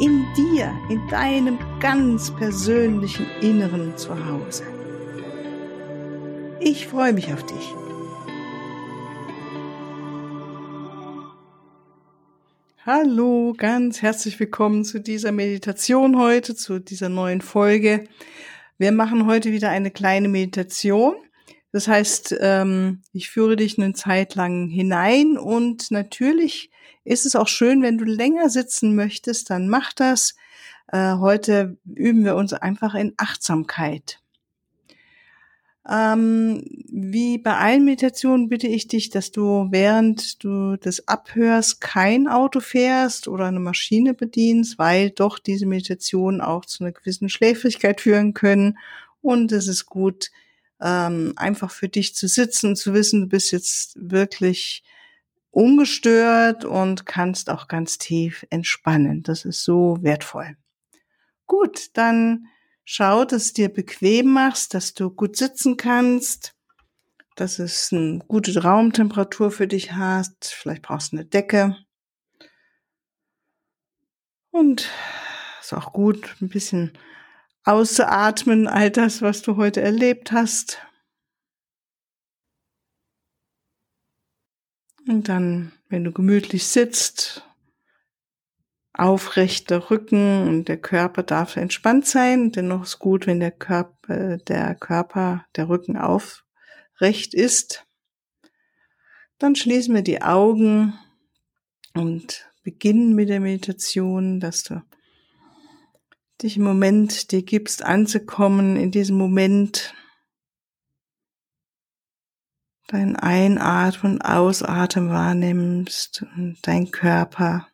in dir, in deinem ganz persönlichen Inneren zu Hause. Ich freue mich auf dich. Hallo, ganz herzlich willkommen zu dieser Meditation heute, zu dieser neuen Folge. Wir machen heute wieder eine kleine Meditation. Das heißt, ähm, ich führe dich eine Zeit lang hinein und natürlich ist es auch schön, wenn du länger sitzen möchtest, dann mach das. Äh, heute üben wir uns einfach in Achtsamkeit. Ähm, wie bei allen Meditationen bitte ich dich, dass du während du das abhörst kein Auto fährst oder eine Maschine bedienst, weil doch diese Meditationen auch zu einer gewissen Schläfrigkeit führen können. Und es ist gut, ähm, einfach für dich zu sitzen zu wissen, du bist jetzt wirklich ungestört und kannst auch ganz tief entspannen. Das ist so wertvoll. Gut, dann schau, dass du dir bequem machst, dass du gut sitzen kannst, dass es eine gute Raumtemperatur für dich hast. Vielleicht brauchst du eine Decke. Und ist auch gut, ein bisschen auszuatmen, all das, was du heute erlebt hast. Und dann, wenn du gemütlich sitzt, aufrechter Rücken und der Körper darf entspannt sein. Dennoch ist gut, wenn der Körper, der Körper, der Rücken aufrecht ist. Dann schließen wir die Augen und beginnen mit der Meditation, dass du dich im Moment dir gibst anzukommen, in diesem Moment dein Einatmen und Ausatmen wahrnimmst und dein Körper.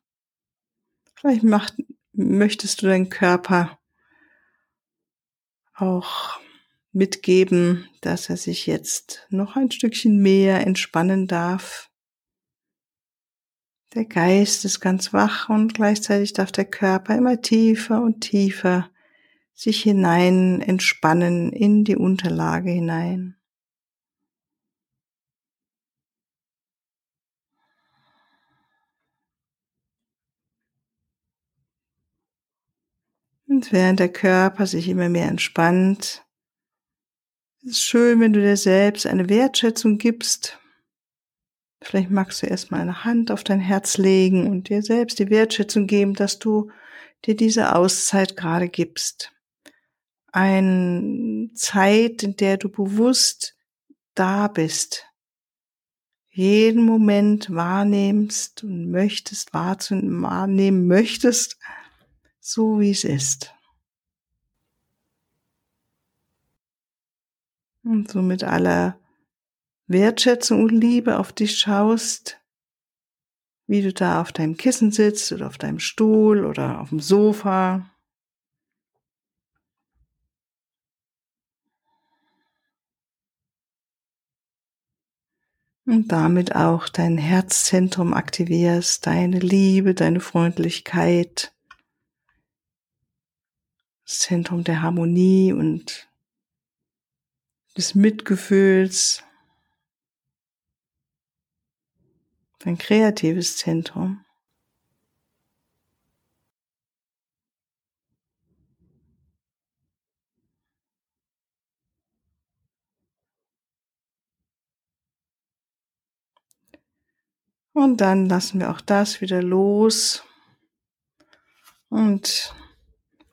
Vielleicht macht, möchtest du deinen Körper auch mitgeben, dass er sich jetzt noch ein Stückchen mehr entspannen darf. Der Geist ist ganz wach und gleichzeitig darf der Körper immer tiefer und tiefer sich hinein entspannen in die Unterlage hinein. Und während der Körper sich immer mehr entspannt, ist es schön, wenn du dir selbst eine Wertschätzung gibst. Vielleicht magst du erstmal eine Hand auf dein Herz legen und dir selbst die Wertschätzung geben, dass du dir diese Auszeit gerade gibst. Eine Zeit, in der du bewusst da bist, jeden Moment wahrnimmst und möchtest, wahrnehmen möchtest so wie es ist. Und so mit aller Wertschätzung und Liebe auf dich schaust, wie du da auf deinem Kissen sitzt oder auf deinem Stuhl oder auf dem Sofa. Und damit auch dein Herzzentrum aktivierst, deine Liebe, deine Freundlichkeit, das Zentrum der Harmonie und des Mitgefühls, dein kreatives Zentrum. Und dann lassen wir auch das wieder los und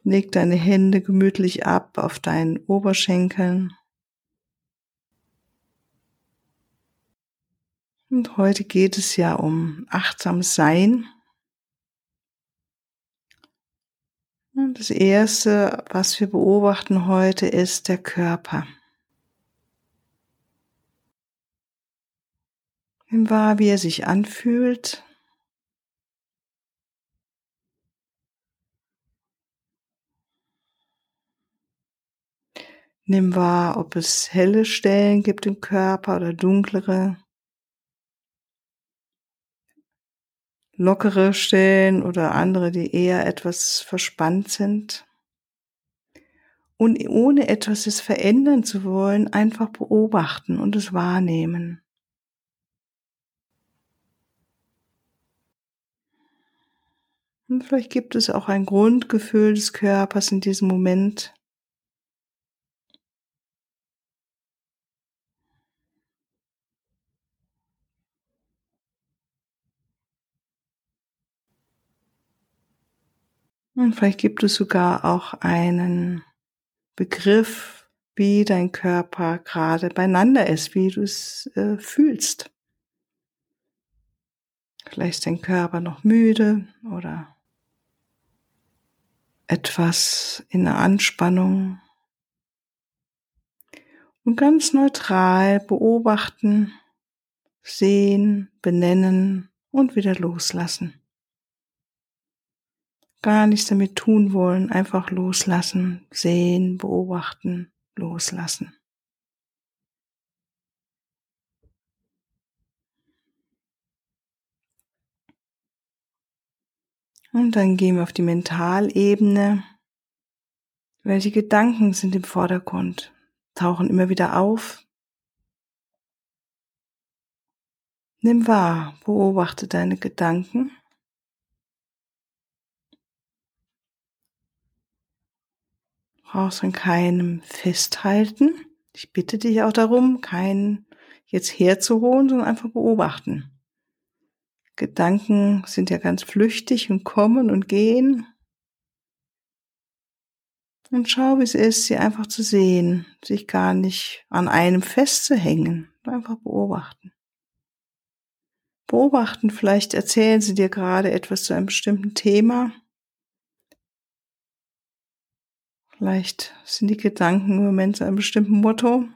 Leg deine Hände gemütlich ab auf deinen Oberschenkeln. Und heute geht es ja um achtsames Sein. Und das erste, was wir beobachten heute, ist der Körper. Nimm wahr, wie er sich anfühlt. Nimm wahr, ob es helle Stellen gibt im Körper oder dunklere. Lockere Stellen oder andere, die eher etwas verspannt sind. Und ohne etwas verändern zu wollen, einfach beobachten und es wahrnehmen. Und vielleicht gibt es auch ein Grundgefühl des Körpers in diesem Moment. Und vielleicht gibt es sogar auch einen Begriff, wie dein Körper gerade beieinander ist, wie du es äh, fühlst. Vielleicht ist dein Körper noch müde oder etwas in der Anspannung. Und ganz neutral beobachten, sehen, benennen und wieder loslassen gar nichts damit tun wollen, einfach loslassen, sehen, beobachten, loslassen. Und dann gehen wir auf die Mentalebene. Welche Gedanken sind im Vordergrund? Tauchen immer wieder auf. Nimm wahr, beobachte deine Gedanken. Brauchst an keinem festhalten. Ich bitte dich auch darum, keinen jetzt herzuholen, sondern einfach beobachten. Gedanken sind ja ganz flüchtig und kommen und gehen. Und schau, wie es ist, sie einfach zu sehen, sich gar nicht an einem festzuhängen, einfach beobachten. Beobachten, vielleicht erzählen sie dir gerade etwas zu einem bestimmten Thema Vielleicht sind die Gedanken im Moment zu einem bestimmten Motto.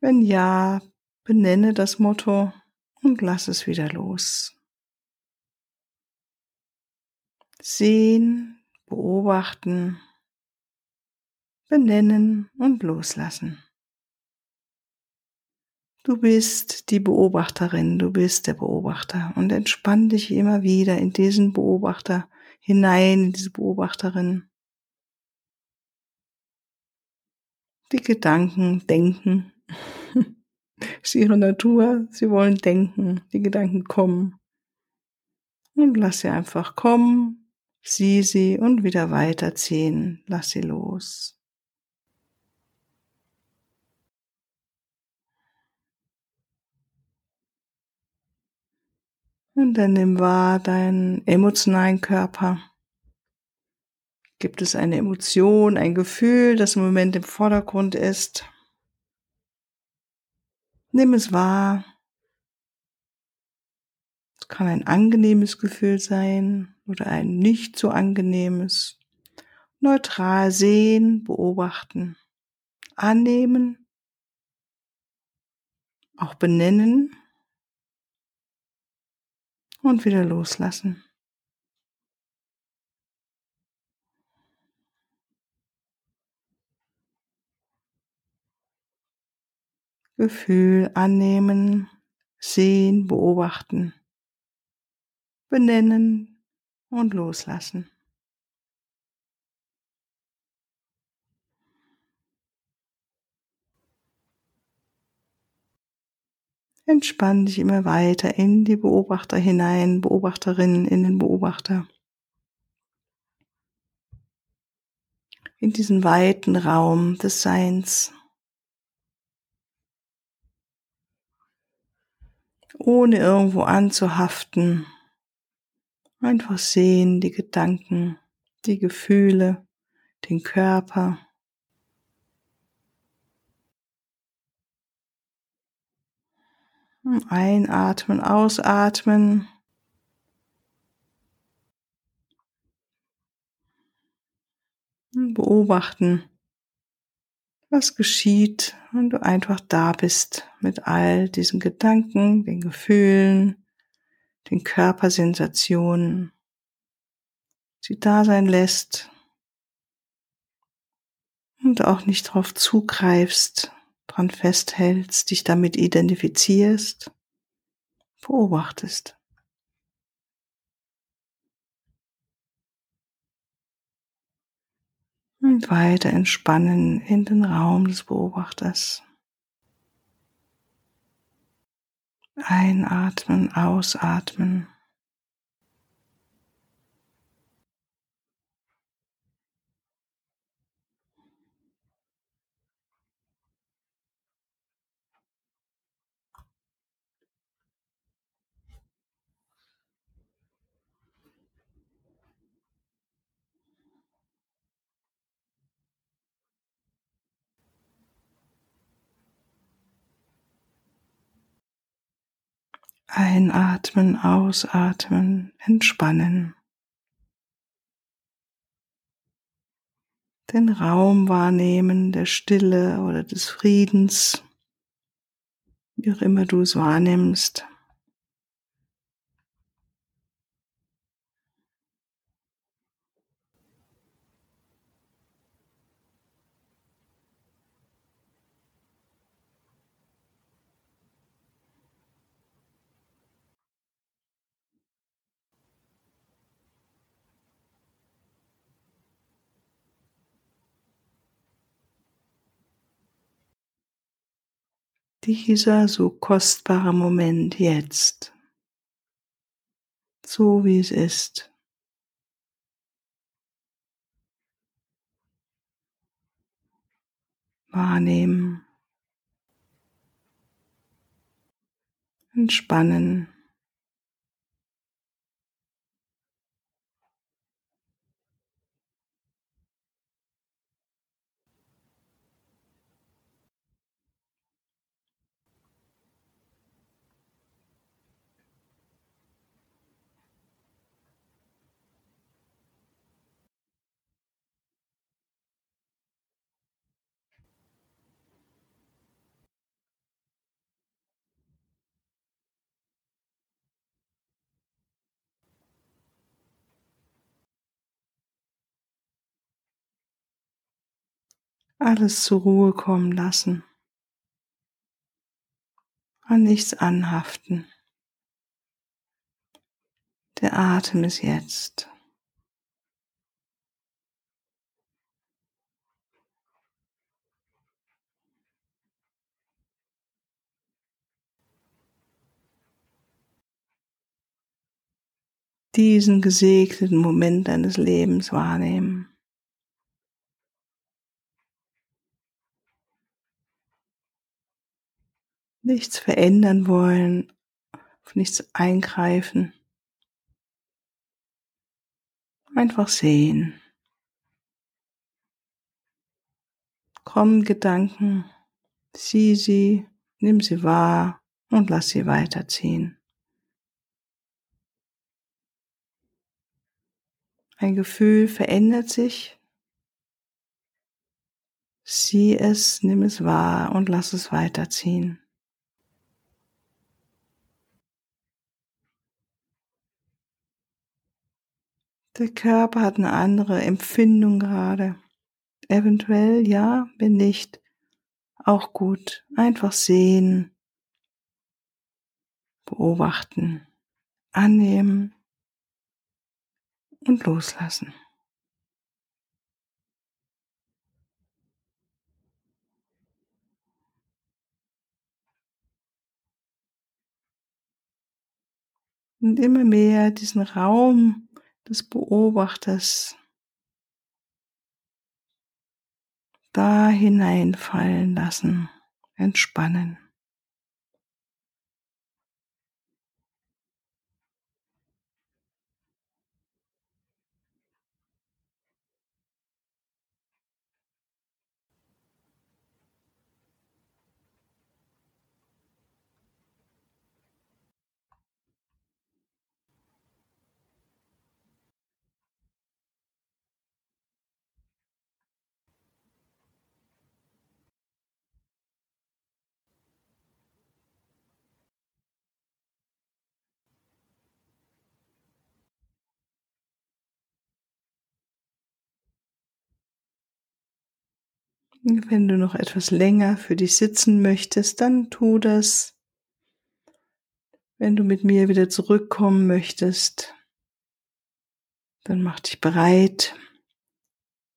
Wenn ja, benenne das Motto und lass es wieder los. Sehen, beobachten, benennen und loslassen. Du bist die Beobachterin, du bist der Beobachter und entspann dich immer wieder in diesen Beobachter hinein, in diese Beobachterin. Die Gedanken denken. ist ihre Natur. Sie wollen denken. Die Gedanken kommen. Und lass sie einfach kommen. Sieh sie und wieder weiterziehen. Lass sie los. Und dann nimm wahr deinen emotionalen Körper. Gibt es eine Emotion, ein Gefühl, das im Moment im Vordergrund ist? Nimm es wahr. Es kann ein angenehmes Gefühl sein oder ein nicht so angenehmes. Neutral sehen, beobachten, annehmen, auch benennen und wieder loslassen. Gefühl annehmen, sehen, beobachten, benennen und loslassen. Entspann dich immer weiter in die Beobachter hinein, Beobachterinnen in den Beobachter. In diesen weiten Raum des Seins. Ohne irgendwo anzuhaften. Einfach sehen die Gedanken, die Gefühle, den Körper. Einatmen, ausatmen. Beobachten, was geschieht, wenn du einfach da bist mit all diesen Gedanken, den Gefühlen, den Körpersensationen, sie da sein lässt Und auch nicht drauf zugreifst, dran festhältst, dich damit identifizierst, beobachtest. Und weiter entspannen in den Raum des Beobachters. Einatmen, ausatmen. Einatmen, ausatmen, entspannen. Den Raum wahrnehmen der Stille oder des Friedens, wie auch immer du es wahrnimmst. Dieser so kostbare Moment jetzt, so wie es ist. Wahrnehmen, entspannen. Alles zur Ruhe kommen lassen, an nichts anhaften. Der Atem ist jetzt. diesen gesegneten Moment deines Lebens wahrnehmen. Nichts verändern wollen, auf nichts eingreifen. Einfach sehen. Kommen Gedanken, sieh sie, nimm sie wahr und lass sie weiterziehen. Ein Gefühl verändert sich. Sieh es, nimm es wahr und lass es weiterziehen. Der Körper hat eine andere Empfindung gerade. Eventuell ja, wenn nicht, auch gut. Einfach sehen, beobachten, annehmen und loslassen. Und immer mehr diesen Raum des Beobachters da hineinfallen lassen, entspannen. Wenn du noch etwas länger für dich sitzen möchtest, dann tu das. Wenn du mit mir wieder zurückkommen möchtest, dann mach dich bereit,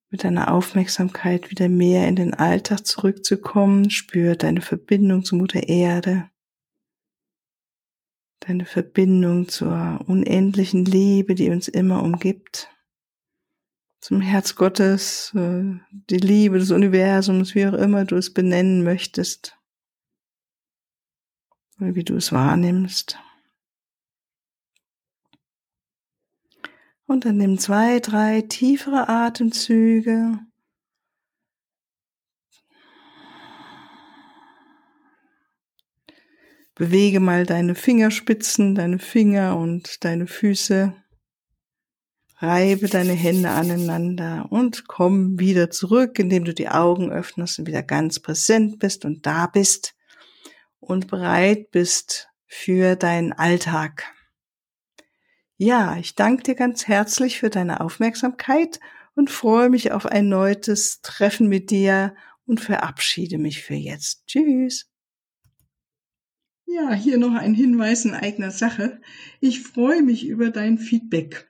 mit deiner Aufmerksamkeit wieder mehr in den Alltag zurückzukommen. Spür deine Verbindung zu Mutter Erde, deine Verbindung zur unendlichen Liebe, die uns immer umgibt zum Herz Gottes, äh, die Liebe des Universums, wie auch immer du es benennen möchtest, oder wie du es wahrnimmst. Und dann nimm zwei, drei tiefere Atemzüge. Bewege mal deine Fingerspitzen, deine Finger und deine Füße. Reibe deine Hände aneinander und komm wieder zurück, indem du die Augen öffnest und wieder ganz präsent bist und da bist und bereit bist für deinen Alltag. Ja, ich danke dir ganz herzlich für deine Aufmerksamkeit und freue mich auf ein neues Treffen mit dir und verabschiede mich für jetzt. Tschüss. Ja, hier noch ein Hinweis in eigener Sache. Ich freue mich über dein Feedback